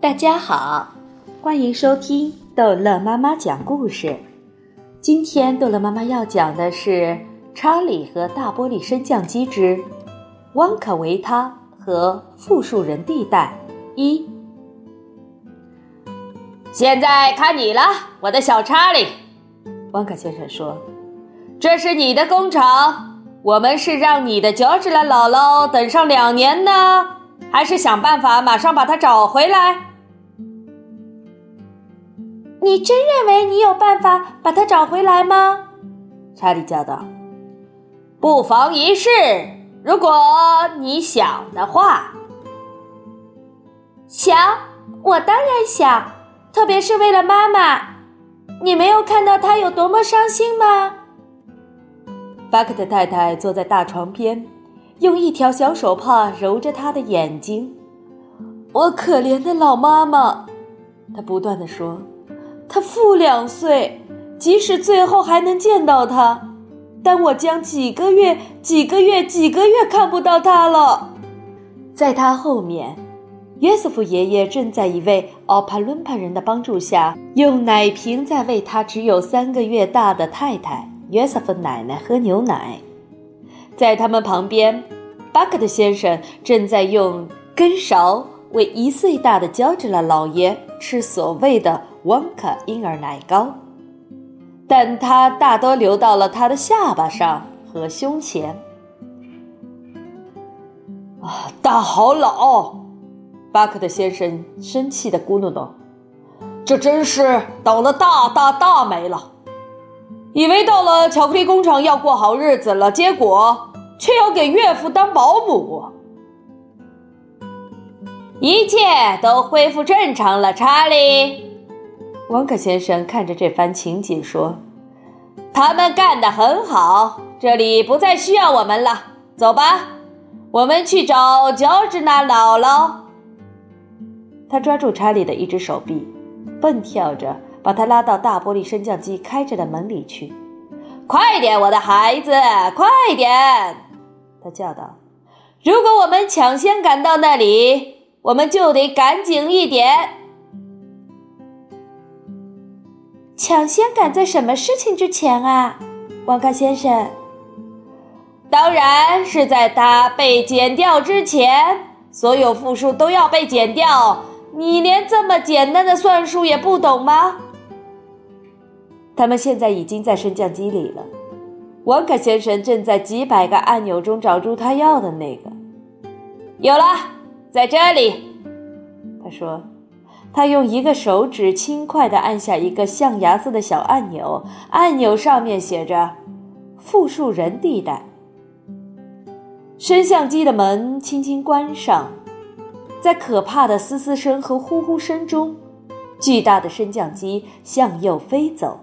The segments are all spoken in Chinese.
大家好，欢迎收听逗乐妈妈讲故事。今天逗乐妈妈要讲的是《查理和大玻璃升降机之汪卡维他和复数人地带》一。现在看你了，我的小查理。汪卡先生说：“这是你的工厂，我们是让你的乔治拉姥姥等上两年呢，还是想办法马上把她找回来？”你真认为你有办法把他找回来吗？查理叫道。“不妨一试，如果你想的话。”“想，我当然想，特别是为了妈妈。你没有看到她有多么伤心吗？”巴克特太太坐在大床边，用一条小手帕揉着她的眼睛。“我可怜的老妈妈。”她不断的说。他负两岁，即使最后还能见到他，但我将几个月、几个月、几个月看不到他了。在他后面，约瑟夫爷爷正在一位奥帕伦帕人的帮助下，用奶瓶在喂他只有三个月大的太太约瑟夫奶奶喝牛奶。在他们旁边，巴克特先生正在用根勺喂一岁大的乔治拉老爷吃所谓的。旺卡婴儿奶糕，但它大多流到了他的下巴上和胸前。啊，大好老！巴克特先生生气的咕哝道：“这真是倒了大大大霉了！以为到了巧克力工厂要过好日子了，结果却要给岳父当保姆。”一切都恢复正常了，查理。汪克先生看着这番情景说：“他们干得很好，这里不再需要我们了。走吧，我们去找乔治那姥姥。”他抓住查理的一只手臂，蹦跳着把他拉到大玻璃升降机开着的门里去。“快点，我的孩子，快点！”他叫道。“如果我们抢先赶到那里，我们就得赶紧一点。”抢先赶在什么事情之前啊，旺卡先生？当然是在它被剪掉之前，所有负数都要被剪掉。你连这么简单的算术也不懂吗？他们现在已经在升降机里了。旺卡先生正在几百个按钮中找出他要的那个。有了，在这里。他说。他用一个手指轻快地按下一个象牙色的小按钮，按钮上面写着“复数人地带”。升降机的门轻轻关上，在可怕的嘶嘶声和呼呼声中，巨大的升降机向右飞走。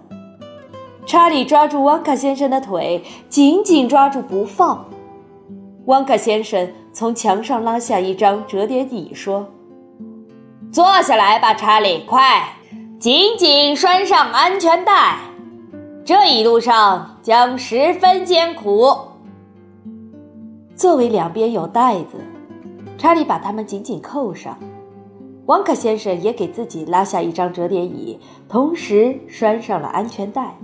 查理抓住汪卡先生的腿，紧紧抓住不放。汪卡先生从墙上拉下一张折叠椅，说。坐下来吧，查理，快，紧紧拴上安全带。这一路上将十分艰苦。座位两边有带子，查理把它们紧紧扣上。汪克先生也给自己拉下一张折叠椅，同时拴上了安全带。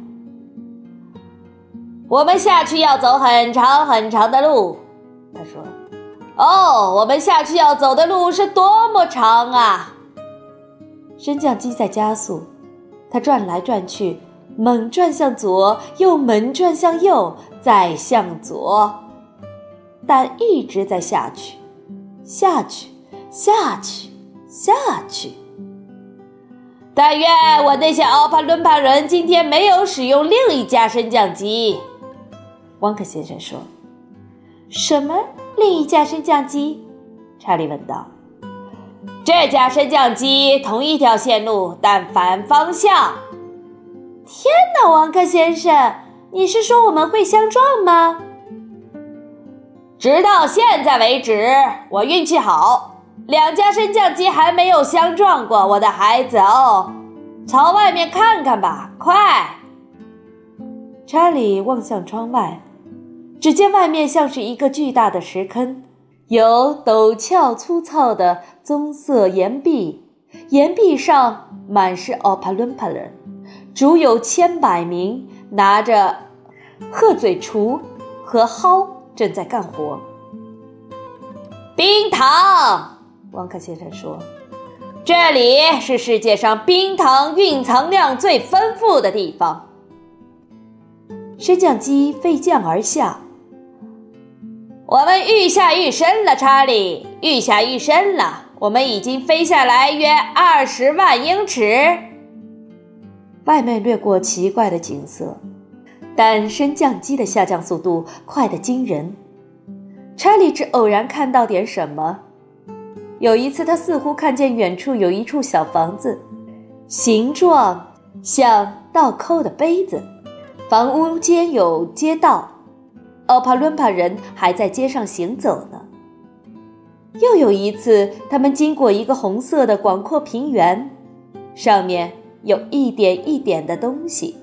我们下去要走很长很长的路，他说。哦，我们下去要走的路是多么长啊！升降机在加速，它转来转去，猛转向左，又猛转向右，再向左，但一直在下去，下去，下去，下去。但愿我那些奥帕伦帕人今天没有使用另一架升降机，汪克先生说。什么？另一架升降机？查理问道。这架升降机同一条线路，但反方向。天哪，王克先生，你是说我们会相撞吗？直到现在为止，我运气好，两架升降机还没有相撞过。我的孩子哦，朝外面看看吧，快！查理望向窗外。只见外面像是一个巨大的石坑，有陡峭粗糙的棕色岩壁岩壁上满是奥帕伦帕人，足有千百名，拿着鹤嘴锄和蒿，正在干活。冰糖，王克先生说：“这里是世界上冰糖蕴藏量最丰富的地方。”升降机飞降而下。我们愈下愈深了，查理，愈下愈深了。我们已经飞下来约二十万英尺。外面掠过奇怪的景色，但升降机的下降速度快得惊人。查理只偶然看到点什么。有一次，他似乎看见远处有一处小房子，形状像倒扣的杯子，房屋间有街道。奥帕伦帕人还在街上行走呢。又有一次，他们经过一个红色的广阔平原，上面有一点一点的东西，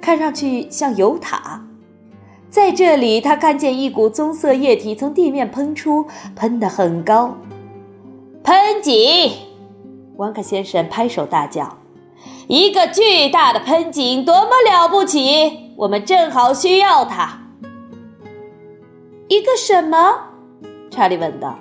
看上去像油塔。在这里，他看见一股棕色液体从地面喷出，喷得很高。喷井！王克先生拍手大叫：“一个巨大的喷井，多么了不起！我们正好需要它。”一个什么？查理问道。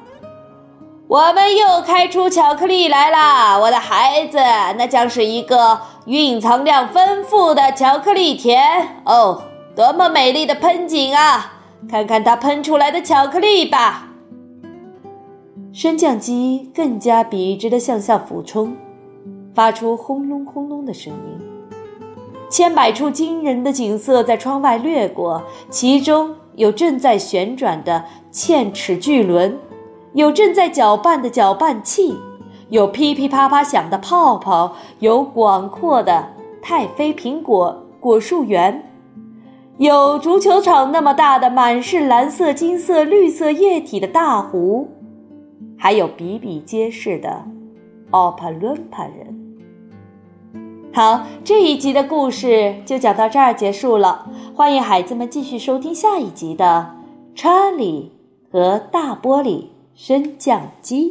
“我们又开出巧克力来啦，我的孩子，那将是一个蕴藏量丰富的巧克力田哦！多么美丽的喷井啊！看看它喷出来的巧克力吧。”升降机更加笔直地向下俯冲，发出轰隆轰隆的声音。千百处惊人的景色在窗外掠过，其中。有正在旋转的嵌齿巨轮，有正在搅拌的搅拌器，有噼噼啪啪响的泡泡，有广阔的太妃苹果果树园，有足球场那么大的满是蓝色、金色、绿色液体的大湖，还有比比皆是的奥帕伦帕人。好，这一集的故事就讲到这儿结束了。欢迎孩子们继续收听下一集的《查理和大玻璃升降机》。